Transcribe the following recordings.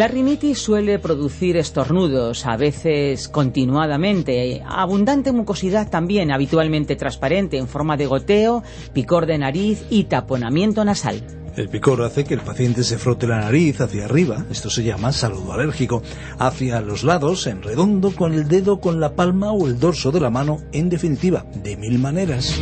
La rinitis suele producir estornudos, a veces continuadamente, abundante mucosidad también, habitualmente transparente, en forma de goteo, picor de nariz y taponamiento nasal. El picor hace que el paciente se frote la nariz hacia arriba, esto se llama saludo alérgico, hacia los lados, en redondo, con el dedo, con la palma o el dorso de la mano, en definitiva, de mil maneras.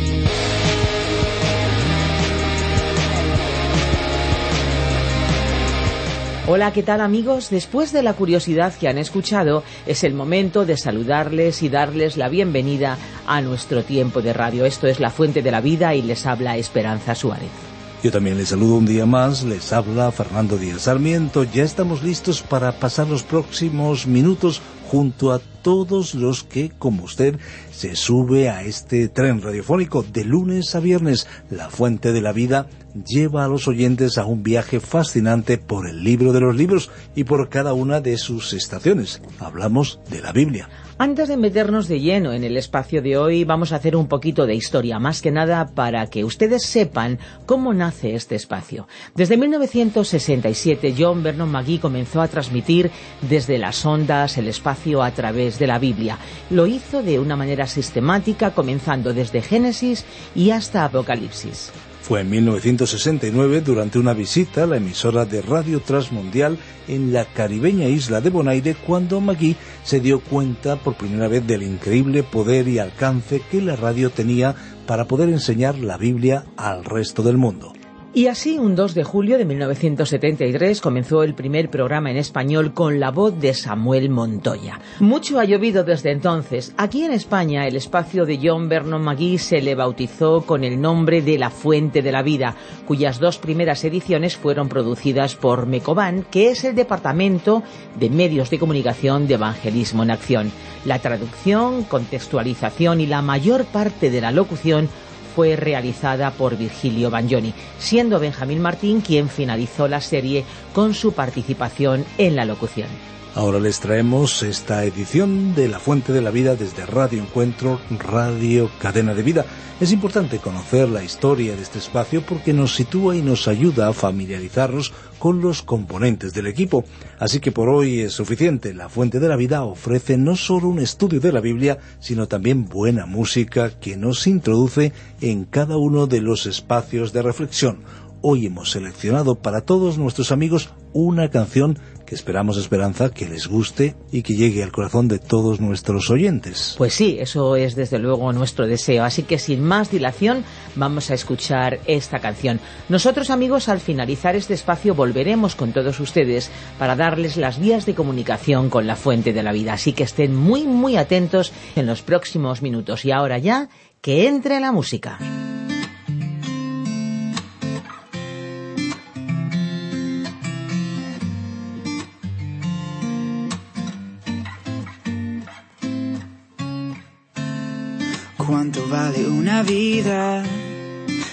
Hola, ¿qué tal amigos? Después de la curiosidad que han escuchado, es el momento de saludarles y darles la bienvenida a nuestro tiempo de radio. Esto es La Fuente de la Vida y les habla Esperanza Suárez. Yo también les saludo un día más, les habla Fernando Díaz Sarmiento. Ya estamos listos para pasar los próximos minutos junto a todos los que, como usted, se sube a este tren radiofónico de lunes a viernes. La Fuente de la Vida lleva a los oyentes a un viaje fascinante por el libro de los libros y por cada una de sus estaciones. Hablamos de la Biblia. Antes de meternos de lleno en el espacio de hoy, vamos a hacer un poquito de historia, más que nada para que ustedes sepan cómo nace este espacio. Desde 1967, John Vernon McGee comenzó a transmitir desde las ondas el espacio a través de la Biblia. Lo hizo de una manera sistemática, comenzando desde Génesis y hasta Apocalipsis. Fue en 1969, durante una visita a la emisora de Radio Transmundial en la caribeña isla de Bonaire, cuando Magui se dio cuenta por primera vez del increíble poder y alcance que la radio tenía para poder enseñar la Biblia al resto del mundo. Y así, un 2 de julio de 1973 comenzó el primer programa en español con la voz de Samuel Montoya. Mucho ha llovido desde entonces. Aquí en España, el espacio de John Vernon McGee se le bautizó con el nombre de La Fuente de la Vida, cuyas dos primeras ediciones fueron producidas por Mecoban, que es el Departamento de Medios de Comunicación de Evangelismo en Acción. La traducción, contextualización y la mayor parte de la locución fue realizada por Virgilio Bagnoni, siendo Benjamín Martín quien finalizó la serie con su participación en la locución. Ahora les traemos esta edición de La Fuente de la Vida desde Radio Encuentro, Radio Cadena de Vida. Es importante conocer la historia de este espacio porque nos sitúa y nos ayuda a familiarizarnos con los componentes del equipo. Así que por hoy es suficiente. La Fuente de la Vida ofrece no solo un estudio de la Biblia, sino también buena música que nos introduce en cada uno de los espacios de reflexión. Hoy hemos seleccionado para todos nuestros amigos una canción que esperamos, Esperanza, que les guste y que llegue al corazón de todos nuestros oyentes. Pues sí, eso es desde luego nuestro deseo. Así que sin más dilación, vamos a escuchar esta canción. Nosotros, amigos, al finalizar este espacio volveremos con todos ustedes para darles las vías de comunicación con la fuente de la vida. Así que estén muy, muy atentos en los próximos minutos. Y ahora ya, que entre la música.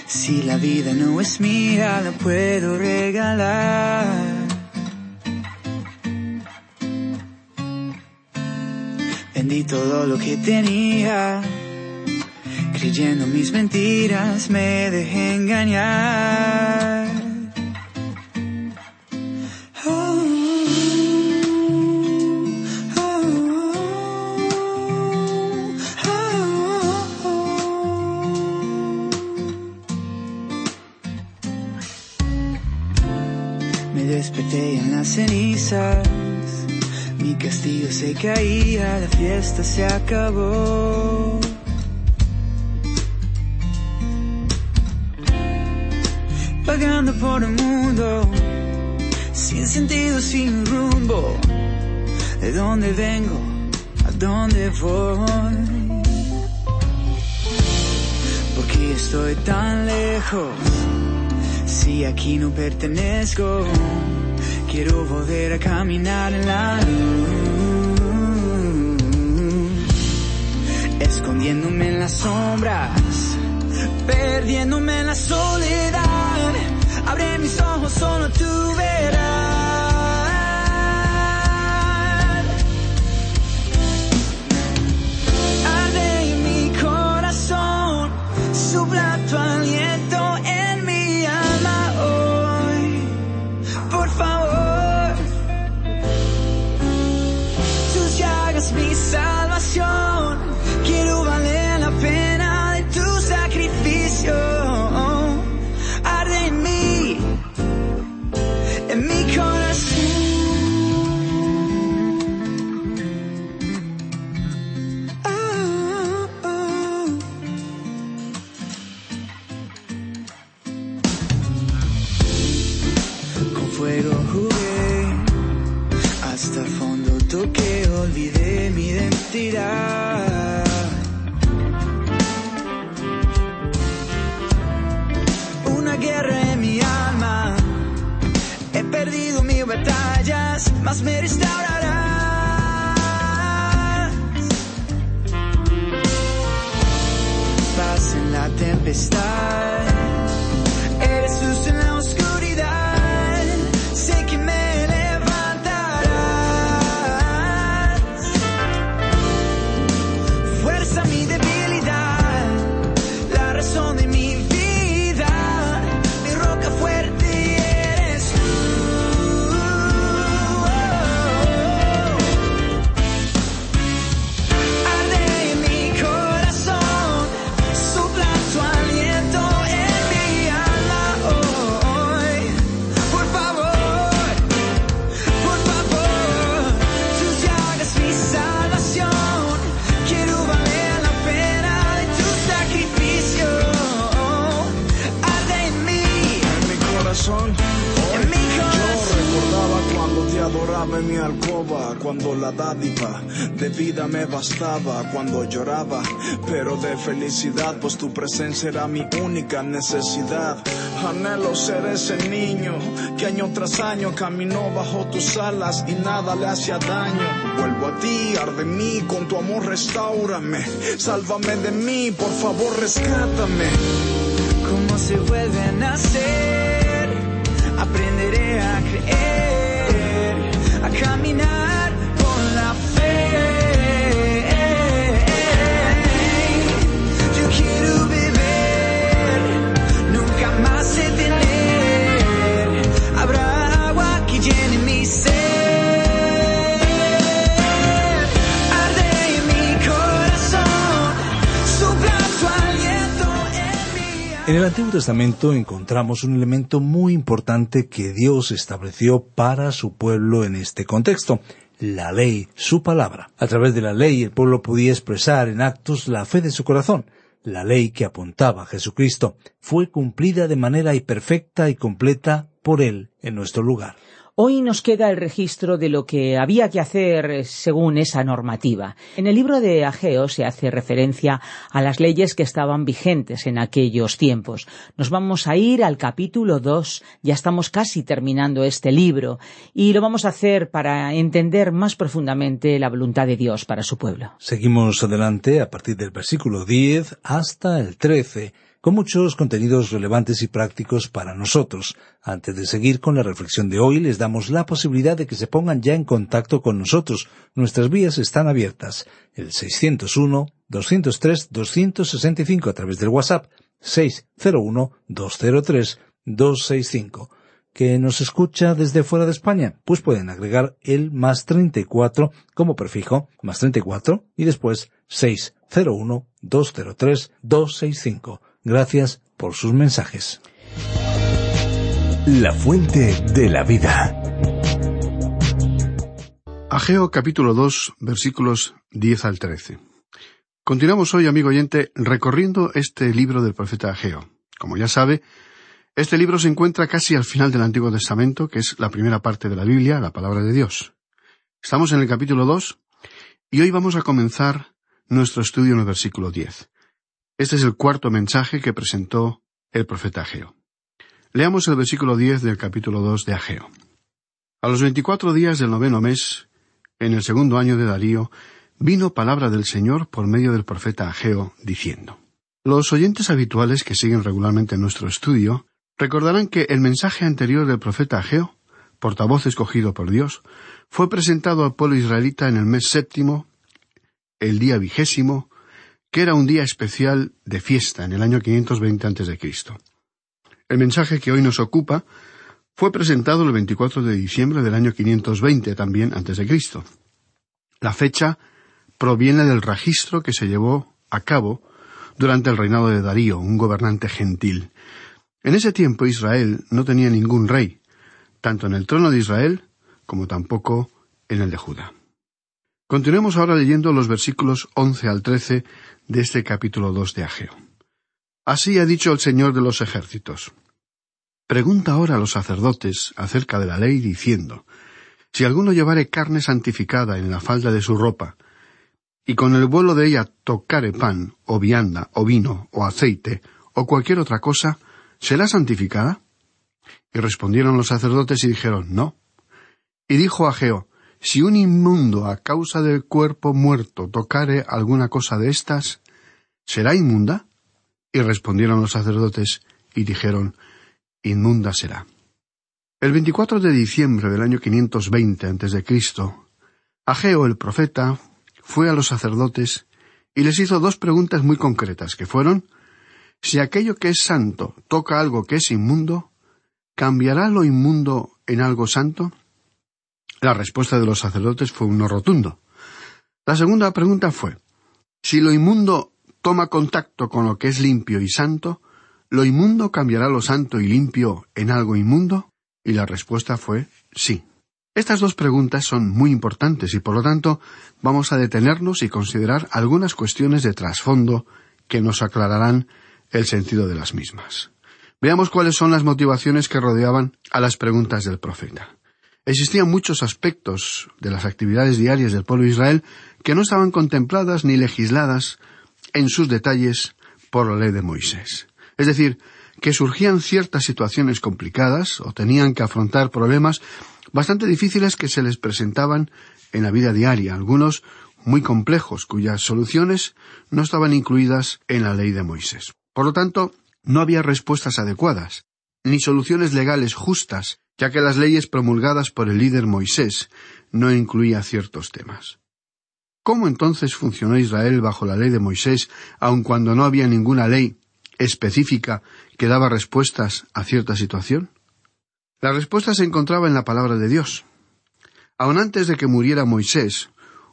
Si la vida no es mía, la puedo regalar. Vendí todo lo que tenía, creyendo mis mentiras, me dejé engañar. Castillo se caía, la fiesta se acabó. Pagando por el mundo, sin sentido, sin rumbo. ¿De dónde vengo? ¿A dónde voy? ¿Por qué estoy tan lejos? Si aquí no pertenezco, quiero volver a caminar en la luz. Escondiéndome en las sombras, perdiéndome en la soledad. Abre mis ojos, solo tú verás. Tempestad, en mi alcoba cuando la dádiva de vida me bastaba, cuando lloraba, pero de felicidad, pues tu presencia era mi única necesidad. Anhelo ser ese niño que año tras año caminó bajo tus alas y nada le hacía daño. Vuelvo a ti, arde mí, con tu amor restaurame, sálvame de mí, por favor rescátame. ¿Cómo se vuelve a nacer? Aprenderé a creer a caminar En el Antiguo Testamento encontramos un elemento muy importante que Dios estableció para su pueblo en este contexto, la ley, su palabra. A través de la ley el pueblo podía expresar en actos la fe de su corazón. La ley que apuntaba a Jesucristo fue cumplida de manera perfecta y completa por Él en nuestro lugar. Hoy nos queda el registro de lo que había que hacer según esa normativa. En el libro de Ageo se hace referencia a las leyes que estaban vigentes en aquellos tiempos. Nos vamos a ir al capítulo 2, ya estamos casi terminando este libro, y lo vamos a hacer para entender más profundamente la voluntad de Dios para su pueblo. Seguimos adelante a partir del versículo 10 hasta el 13 con muchos contenidos relevantes y prácticos para nosotros. Antes de seguir con la reflexión de hoy, les damos la posibilidad de que se pongan ya en contacto con nosotros. Nuestras vías están abiertas. El 601-203-265 a través del WhatsApp 601-203-265 que nos escucha desde fuera de España, pues pueden agregar el más 34 como prefijo, más 34 y después 601-203-265. Gracias por sus mensajes. La fuente de la vida. Ageo capítulo 2 versículos 10 al 13. Continuamos hoy, amigo oyente, recorriendo este libro del profeta Ageo. Como ya sabe, este libro se encuentra casi al final del Antiguo Testamento, que es la primera parte de la Biblia, la palabra de Dios. Estamos en el capítulo 2 y hoy vamos a comenzar nuestro estudio en el versículo 10. Este es el cuarto mensaje que presentó el profeta Ageo. Leamos el versículo diez del capítulo dos de Ageo. A los veinticuatro días del noveno mes, en el segundo año de Darío, vino palabra del Señor por medio del profeta Ageo, diciendo Los oyentes habituales que siguen regularmente nuestro estudio recordarán que el mensaje anterior del profeta Ageo, portavoz escogido por Dios, fue presentado al pueblo israelita en el mes séptimo, el día vigésimo, que era un día especial de fiesta en el año 520 a.C. El mensaje que hoy nos ocupa fue presentado el 24 de diciembre del año 520 también antes de Cristo. La fecha proviene del registro que se llevó a cabo durante el reinado de Darío, un gobernante gentil. En ese tiempo Israel no tenía ningún rey, tanto en el trono de Israel como tampoco en el de Judá. Continuemos ahora leyendo los versículos once al trece de este capítulo dos de Ageo. Así ha dicho el Señor de los ejércitos. Pregunta ahora a los sacerdotes acerca de la ley, diciendo, Si alguno llevare carne santificada en la falda de su ropa, y con el vuelo de ella tocare pan, o vianda, o vino, o aceite, o cualquier otra cosa, ¿será santificada? Y respondieron los sacerdotes y dijeron, No. Y dijo Ageo, Si un inmundo a causa del cuerpo muerto tocare alguna cosa de estas, ¿será inmunda? Y respondieron los sacerdotes y dijeron, Inmunda será. El 24 de diciembre del año 520 a.C., Ageo el profeta fue a los sacerdotes y les hizo dos preguntas muy concretas, que fueron si aquello que es santo toca algo que es inmundo, ¿cambiará lo inmundo en algo santo? La respuesta de los sacerdotes fue un no rotundo. La segunda pregunta fue si lo inmundo toma contacto con lo que es limpio y santo, ¿lo inmundo cambiará lo santo y limpio en algo inmundo? Y la respuesta fue sí. Estas dos preguntas son muy importantes y por lo tanto vamos a detenernos y considerar algunas cuestiones de trasfondo que nos aclararán el sentido de las mismas. Veamos cuáles son las motivaciones que rodeaban a las preguntas del profeta. Existían muchos aspectos de las actividades diarias del pueblo de Israel que no estaban contempladas ni legisladas en sus detalles por la ley de Moisés. Es decir, que surgían ciertas situaciones complicadas o tenían que afrontar problemas bastante difíciles que se les presentaban en la vida diaria, algunos muy complejos, cuyas soluciones no estaban incluidas en la ley de Moisés. Por lo tanto, no había respuestas adecuadas, ni soluciones legales justas, ya que las leyes promulgadas por el líder Moisés no incluían ciertos temas. ¿Cómo entonces funcionó Israel bajo la ley de Moisés, aun cuando no había ninguna ley específica que daba respuestas a cierta situación? La respuesta se encontraba en la palabra de Dios. Aun antes de que muriera Moisés,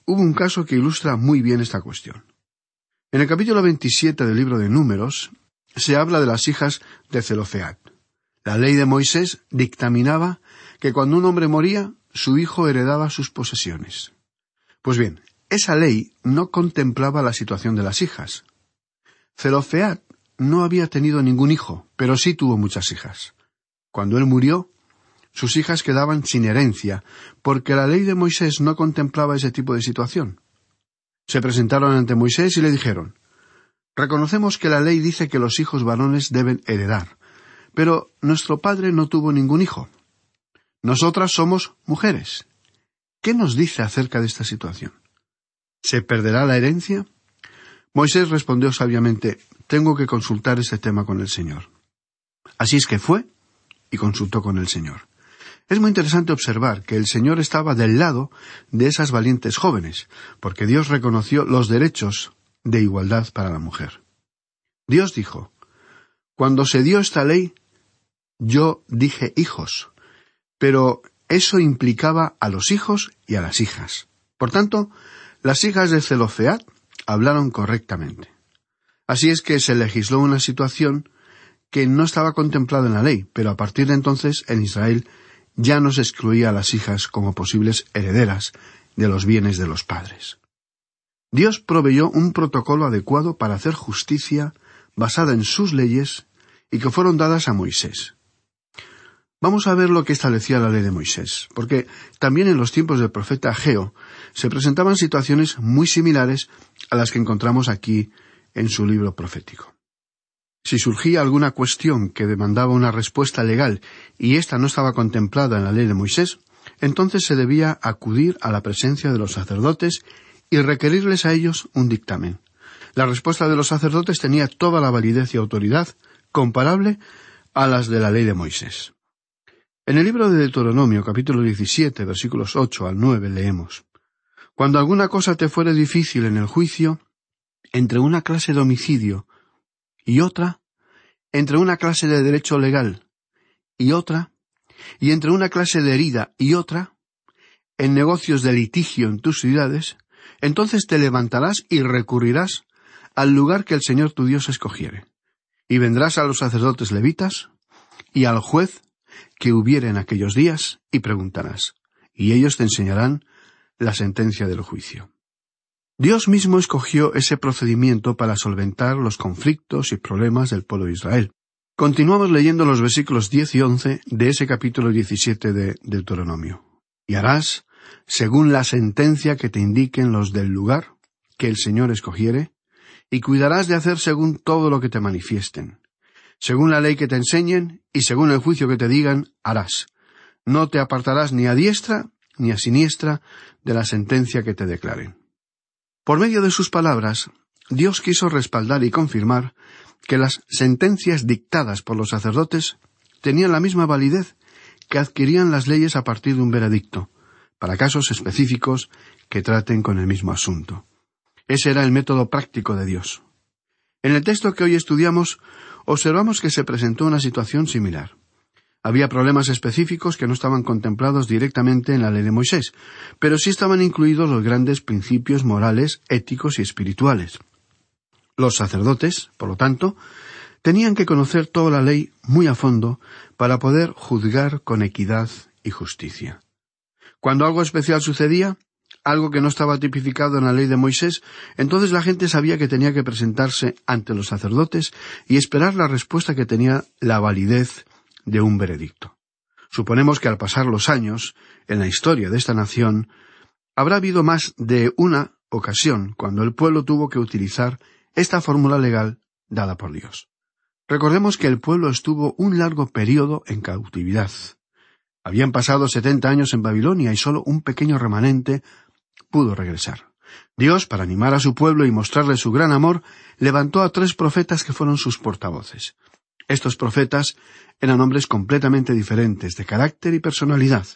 hubo un caso que ilustra muy bien esta cuestión. En el capítulo 27 del libro de Números se habla de las hijas de Zelofeat. La ley de Moisés dictaminaba que cuando un hombre moría, su hijo heredaba sus posesiones. Pues bien, esa ley no contemplaba la situación de las hijas. Zelofeat no había tenido ningún hijo, pero sí tuvo muchas hijas. Cuando él murió, sus hijas quedaban sin herencia, porque la ley de Moisés no contemplaba ese tipo de situación. Se presentaron ante Moisés y le dijeron Reconocemos que la ley dice que los hijos varones deben heredar, pero nuestro padre no tuvo ningún hijo. Nosotras somos mujeres. ¿Qué nos dice acerca de esta situación? ¿Se perderá la herencia? Moisés respondió sabiamente tengo que consultar ese tema con el Señor. Así es que fue y consultó con el Señor. Es muy interesante observar que el Señor estaba del lado de esas valientes jóvenes, porque Dios reconoció los derechos de igualdad para la mujer. Dios dijo, Cuando se dio esta ley, yo dije hijos, pero eso implicaba a los hijos y a las hijas. Por tanto, las hijas de Zelofeat hablaron correctamente. Así es que se legisló una situación que no estaba contemplada en la ley, pero a partir de entonces en Israel ya no se excluía a las hijas como posibles herederas de los bienes de los padres. Dios proveyó un protocolo adecuado para hacer justicia basada en sus leyes y que fueron dadas a Moisés. Vamos a ver lo que establecía la ley de Moisés, porque también en los tiempos del profeta Ageo se presentaban situaciones muy similares a las que encontramos aquí en su libro profético. Si surgía alguna cuestión que demandaba una respuesta legal y ésta no estaba contemplada en la ley de Moisés, entonces se debía acudir a la presencia de los sacerdotes y requerirles a ellos un dictamen. La respuesta de los sacerdotes tenía toda la validez y autoridad comparable a las de la ley de Moisés. En el libro de Deuteronomio capítulo 17 versículos 8 al 9 leemos Cuando alguna cosa te fuere difícil en el juicio, entre una clase de homicidio y otra, entre una clase de derecho legal y otra, y entre una clase de herida y otra, en negocios de litigio en tus ciudades, entonces te levantarás y recurrirás al lugar que el Señor tu Dios escogiere, y vendrás a los sacerdotes levitas y al juez que hubiere en aquellos días, y preguntarás, y ellos te enseñarán la sentencia del juicio. Dios mismo escogió ese procedimiento para solventar los conflictos y problemas del pueblo de Israel. Continuamos leyendo los versículos diez y once de ese capítulo diecisiete de Deuteronomio. Y harás según la sentencia que te indiquen los del lugar que el Señor escogiere, y cuidarás de hacer según todo lo que te manifiesten. Según la ley que te enseñen y según el juicio que te digan, harás. No te apartarás ni a diestra ni a siniestra de la sentencia que te declaren. Por medio de sus palabras, Dios quiso respaldar y confirmar que las sentencias dictadas por los sacerdotes tenían la misma validez que adquirían las leyes a partir de un veredicto, para casos específicos que traten con el mismo asunto. Ese era el método práctico de Dios. En el texto que hoy estudiamos, observamos que se presentó una situación similar. Había problemas específicos que no estaban contemplados directamente en la ley de Moisés, pero sí estaban incluidos los grandes principios morales, éticos y espirituales. Los sacerdotes, por lo tanto, tenían que conocer toda la ley muy a fondo para poder juzgar con equidad y justicia. Cuando algo especial sucedía, algo que no estaba tipificado en la ley de Moisés, entonces la gente sabía que tenía que presentarse ante los sacerdotes y esperar la respuesta que tenía la validez de un veredicto. Suponemos que al pasar los años, en la historia de esta nación, habrá habido más de una ocasión cuando el pueblo tuvo que utilizar esta fórmula legal dada por Dios. Recordemos que el pueblo estuvo un largo periodo en cautividad. Habían pasado setenta años en Babilonia y solo un pequeño remanente pudo regresar. Dios, para animar a su pueblo y mostrarle su gran amor, levantó a tres profetas que fueron sus portavoces. Estos profetas eran hombres completamente diferentes de carácter y personalidad.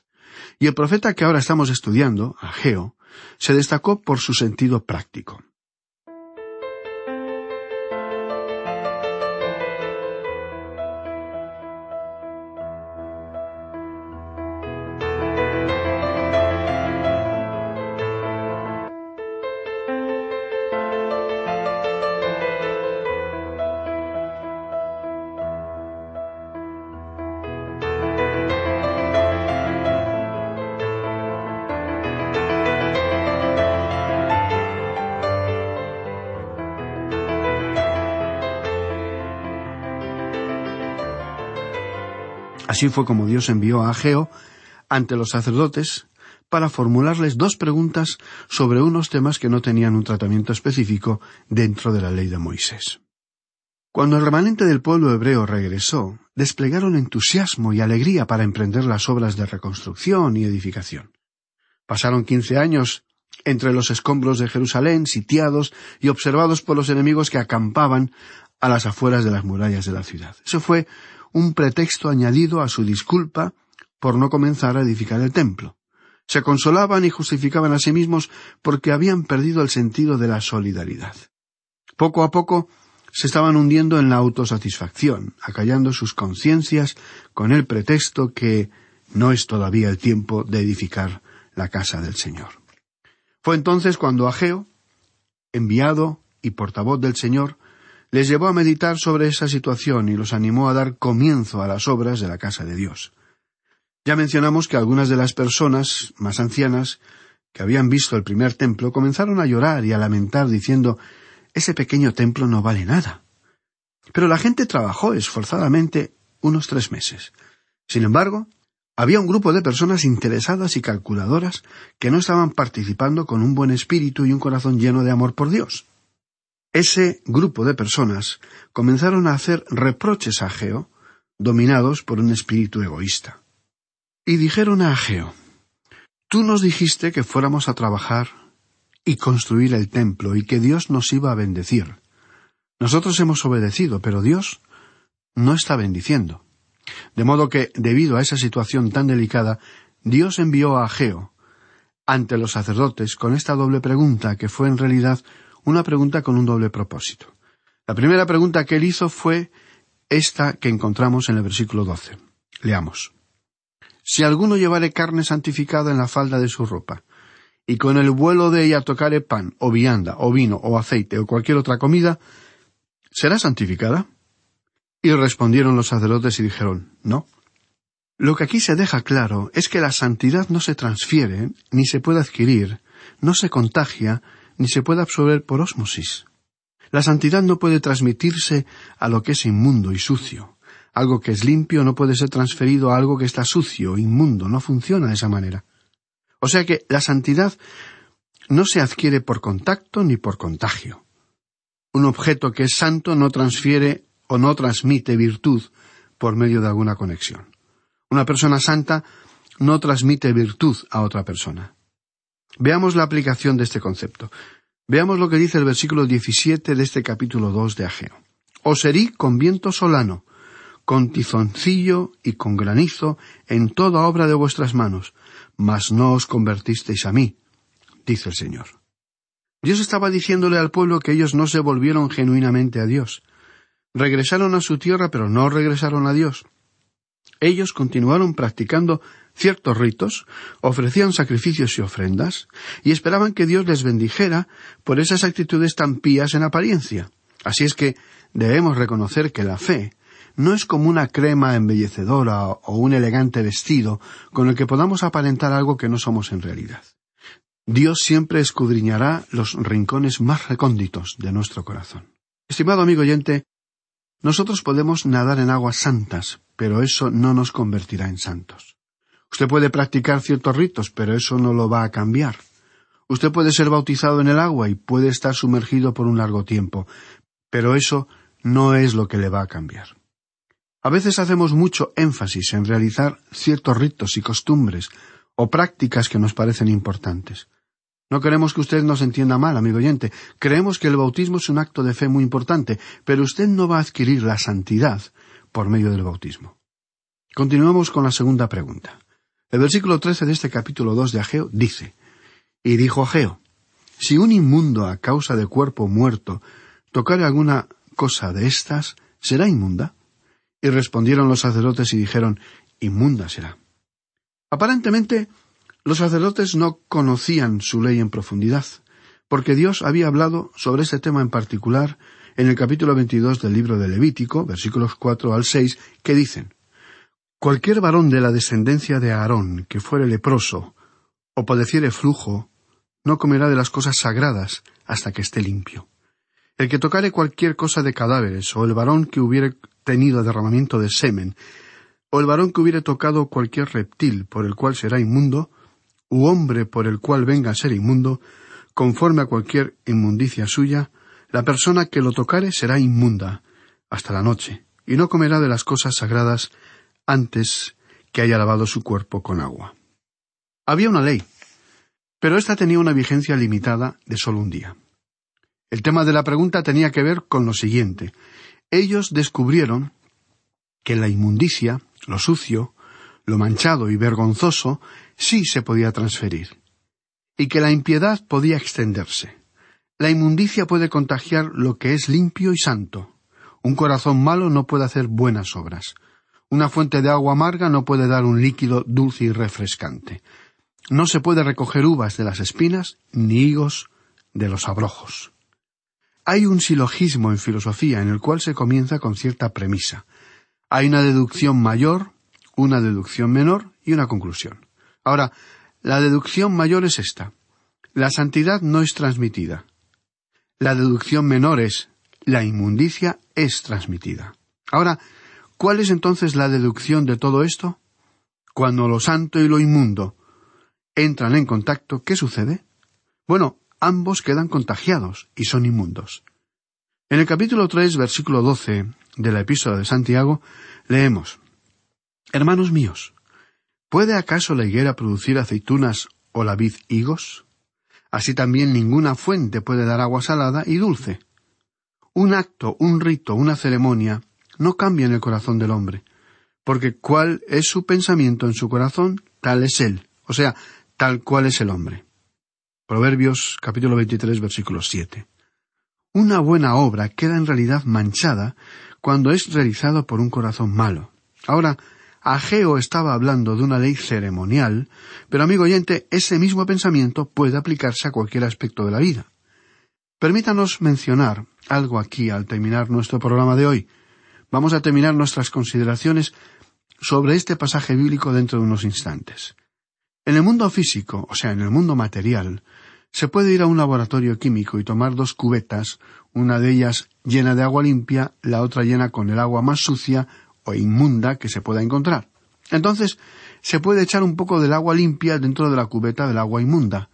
Y el profeta que ahora estamos estudiando, Ageo, se destacó por su sentido práctico. Así fue como Dios envió a Ageo ante los sacerdotes para formularles dos preguntas sobre unos temas que no tenían un tratamiento específico dentro de la ley de Moisés. Cuando el remanente del pueblo hebreo regresó, desplegaron entusiasmo y alegría para emprender las obras de reconstrucción y edificación. Pasaron quince años entre los escombros de Jerusalén, sitiados y observados por los enemigos que acampaban a las afueras de las murallas de la ciudad. Eso fue un pretexto añadido a su disculpa por no comenzar a edificar el templo. Se consolaban y justificaban a sí mismos porque habían perdido el sentido de la solidaridad. Poco a poco se estaban hundiendo en la autosatisfacción, acallando sus conciencias con el pretexto que no es todavía el tiempo de edificar la casa del Señor. Fue entonces cuando Ageo, enviado y portavoz del Señor, les llevó a meditar sobre esa situación y los animó a dar comienzo a las obras de la casa de Dios. Ya mencionamos que algunas de las personas más ancianas que habían visto el primer templo comenzaron a llorar y a lamentar diciendo ese pequeño templo no vale nada. Pero la gente trabajó esforzadamente unos tres meses. Sin embargo, había un grupo de personas interesadas y calculadoras que no estaban participando con un buen espíritu y un corazón lleno de amor por Dios. Ese grupo de personas comenzaron a hacer reproches a Ageo, dominados por un espíritu egoísta. Y dijeron a Ageo, Tú nos dijiste que fuéramos a trabajar y construir el templo y que Dios nos iba a bendecir. Nosotros hemos obedecido, pero Dios no está bendiciendo. De modo que, debido a esa situación tan delicada, Dios envió a Ageo ante los sacerdotes con esta doble pregunta, que fue en realidad una pregunta con un doble propósito. La primera pregunta que él hizo fue esta que encontramos en el versículo doce. Leamos. Si alguno llevare carne santificada en la falda de su ropa, y con el vuelo de ella tocare pan, o vianda, o vino, o aceite, o cualquier otra comida, ¿será santificada? Y respondieron los sacerdotes y dijeron, no. Lo que aquí se deja claro es que la santidad no se transfiere, ni se puede adquirir, no se contagia, ni se puede absorber por ósmosis. La santidad no puede transmitirse a lo que es inmundo y sucio. Algo que es limpio no puede ser transferido a algo que está sucio, inmundo, no funciona de esa manera. O sea que la santidad no se adquiere por contacto ni por contagio. Un objeto que es santo no transfiere o no transmite virtud por medio de alguna conexión. Una persona santa no transmite virtud a otra persona. Veamos la aplicación de este concepto. Veamos lo que dice el versículo 17 de este capítulo 2 de Ageo. Os herí con viento solano, con tizoncillo y con granizo en toda obra de vuestras manos, mas no os convertisteis a mí, dice el Señor. Dios estaba diciéndole al pueblo que ellos no se volvieron genuinamente a Dios. Regresaron a su tierra, pero no regresaron a Dios. Ellos continuaron practicando ciertos ritos, ofrecían sacrificios y ofrendas, y esperaban que Dios les bendijera por esas actitudes tan pías en apariencia. Así es que debemos reconocer que la fe no es como una crema embellecedora o un elegante vestido con el que podamos aparentar algo que no somos en realidad. Dios siempre escudriñará los rincones más recónditos de nuestro corazón. Estimado amigo oyente, nosotros podemos nadar en aguas santas, pero eso no nos convertirá en santos. Usted puede practicar ciertos ritos, pero eso no lo va a cambiar. Usted puede ser bautizado en el agua y puede estar sumergido por un largo tiempo, pero eso no es lo que le va a cambiar. A veces hacemos mucho énfasis en realizar ciertos ritos y costumbres o prácticas que nos parecen importantes. No queremos que usted nos entienda mal, amigo oyente. Creemos que el bautismo es un acto de fe muy importante, pero usted no va a adquirir la santidad por medio del bautismo. Continuamos con la segunda pregunta. El versículo trece de este capítulo dos de Ageo dice Y dijo Ageo Si un inmundo a causa de cuerpo muerto tocare alguna cosa de estas, ¿será inmunda? Y respondieron los sacerdotes y dijeron, inmunda será. Aparentemente, los sacerdotes no conocían su ley en profundidad, porque Dios había hablado sobre este tema en particular en el capítulo 22 del libro de Levítico, versículos 4 al 6, que dicen, Cualquier varón de la descendencia de Aarón que fuere leproso o padeciere flujo, no comerá de las cosas sagradas hasta que esté limpio. El que tocare cualquier cosa de cadáveres, o el varón que hubiere tenido derramamiento de semen, o el varón que hubiere tocado cualquier reptil por el cual será inmundo, u hombre por el cual venga a ser inmundo, conforme a cualquier inmundicia suya, la persona que lo tocare será inmunda hasta la noche, y no comerá de las cosas sagradas antes que haya lavado su cuerpo con agua. Había una ley, pero ésta tenía una vigencia limitada de solo un día. El tema de la pregunta tenía que ver con lo siguiente ellos descubrieron que la inmundicia, lo sucio, lo manchado y vergonzoso sí se podía transferir, y que la impiedad podía extenderse. La inmundicia puede contagiar lo que es limpio y santo. Un corazón malo no puede hacer buenas obras. Una fuente de agua amarga no puede dar un líquido dulce y refrescante. No se puede recoger uvas de las espinas ni higos de los abrojos. Hay un silogismo en filosofía en el cual se comienza con cierta premisa. Hay una deducción mayor, una deducción menor y una conclusión. Ahora, la deducción mayor es esta. La santidad no es transmitida. La deducción menor es la inmundicia es transmitida. Ahora, ¿cuál es entonces la deducción de todo esto? Cuando lo santo y lo inmundo entran en contacto, ¿qué sucede? Bueno, ambos quedan contagiados y son inmundos. En el capítulo 3, versículo 12 de la epístola de Santiago, leemos Hermanos míos, ¿puede acaso la higuera producir aceitunas o la vid higos? Así también ninguna fuente puede dar agua salada y dulce. Un acto, un rito, una ceremonia no cambia en el corazón del hombre, porque cuál es su pensamiento en su corazón, tal es él, o sea, tal cual es el hombre. Proverbios capítulo 23 versículo 7. Una buena obra queda en realidad manchada cuando es realizada por un corazón malo. Ahora, Ageo estaba hablando de una ley ceremonial, pero amigo oyente, ese mismo pensamiento puede aplicarse a cualquier aspecto de la vida. Permítanos mencionar algo aquí al terminar nuestro programa de hoy. Vamos a terminar nuestras consideraciones sobre este pasaje bíblico dentro de unos instantes. En el mundo físico, o sea, en el mundo material, se puede ir a un laboratorio químico y tomar dos cubetas, una de ellas llena de agua limpia, la otra llena con el agua más sucia inmunda que se pueda encontrar. Entonces, se puede echar un poco del agua limpia dentro de la cubeta del agua inmunda.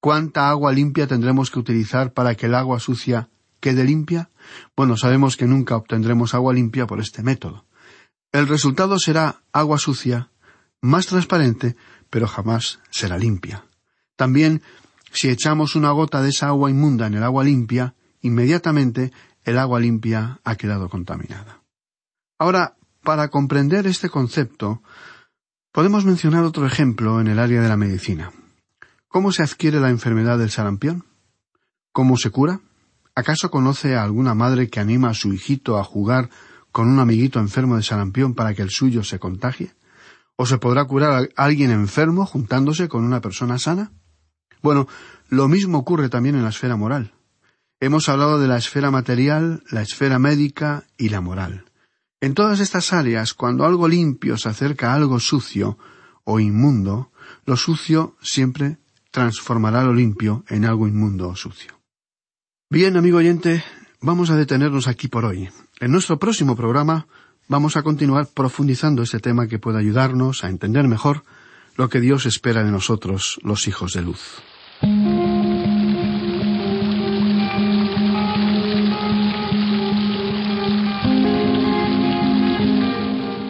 ¿Cuánta agua limpia tendremos que utilizar para que el agua sucia quede limpia? Bueno, sabemos que nunca obtendremos agua limpia por este método. El resultado será agua sucia, más transparente, pero jamás será limpia. También, si echamos una gota de esa agua inmunda en el agua limpia, inmediatamente el agua limpia ha quedado contaminada. Ahora, para comprender este concepto, podemos mencionar otro ejemplo en el área de la medicina. ¿Cómo se adquiere la enfermedad del sarampión? ¿Cómo se cura? ¿Acaso conoce a alguna madre que anima a su hijito a jugar con un amiguito enfermo de sarampión para que el suyo se contagie? ¿O se podrá curar a alguien enfermo juntándose con una persona sana? Bueno, lo mismo ocurre también en la esfera moral. Hemos hablado de la esfera material, la esfera médica y la moral. En todas estas áreas, cuando algo limpio se acerca a algo sucio o inmundo, lo sucio siempre transformará lo limpio en algo inmundo o sucio. Bien, amigo oyente, vamos a detenernos aquí por hoy. En nuestro próximo programa vamos a continuar profundizando este tema que puede ayudarnos a entender mejor lo que Dios espera de nosotros, los hijos de luz.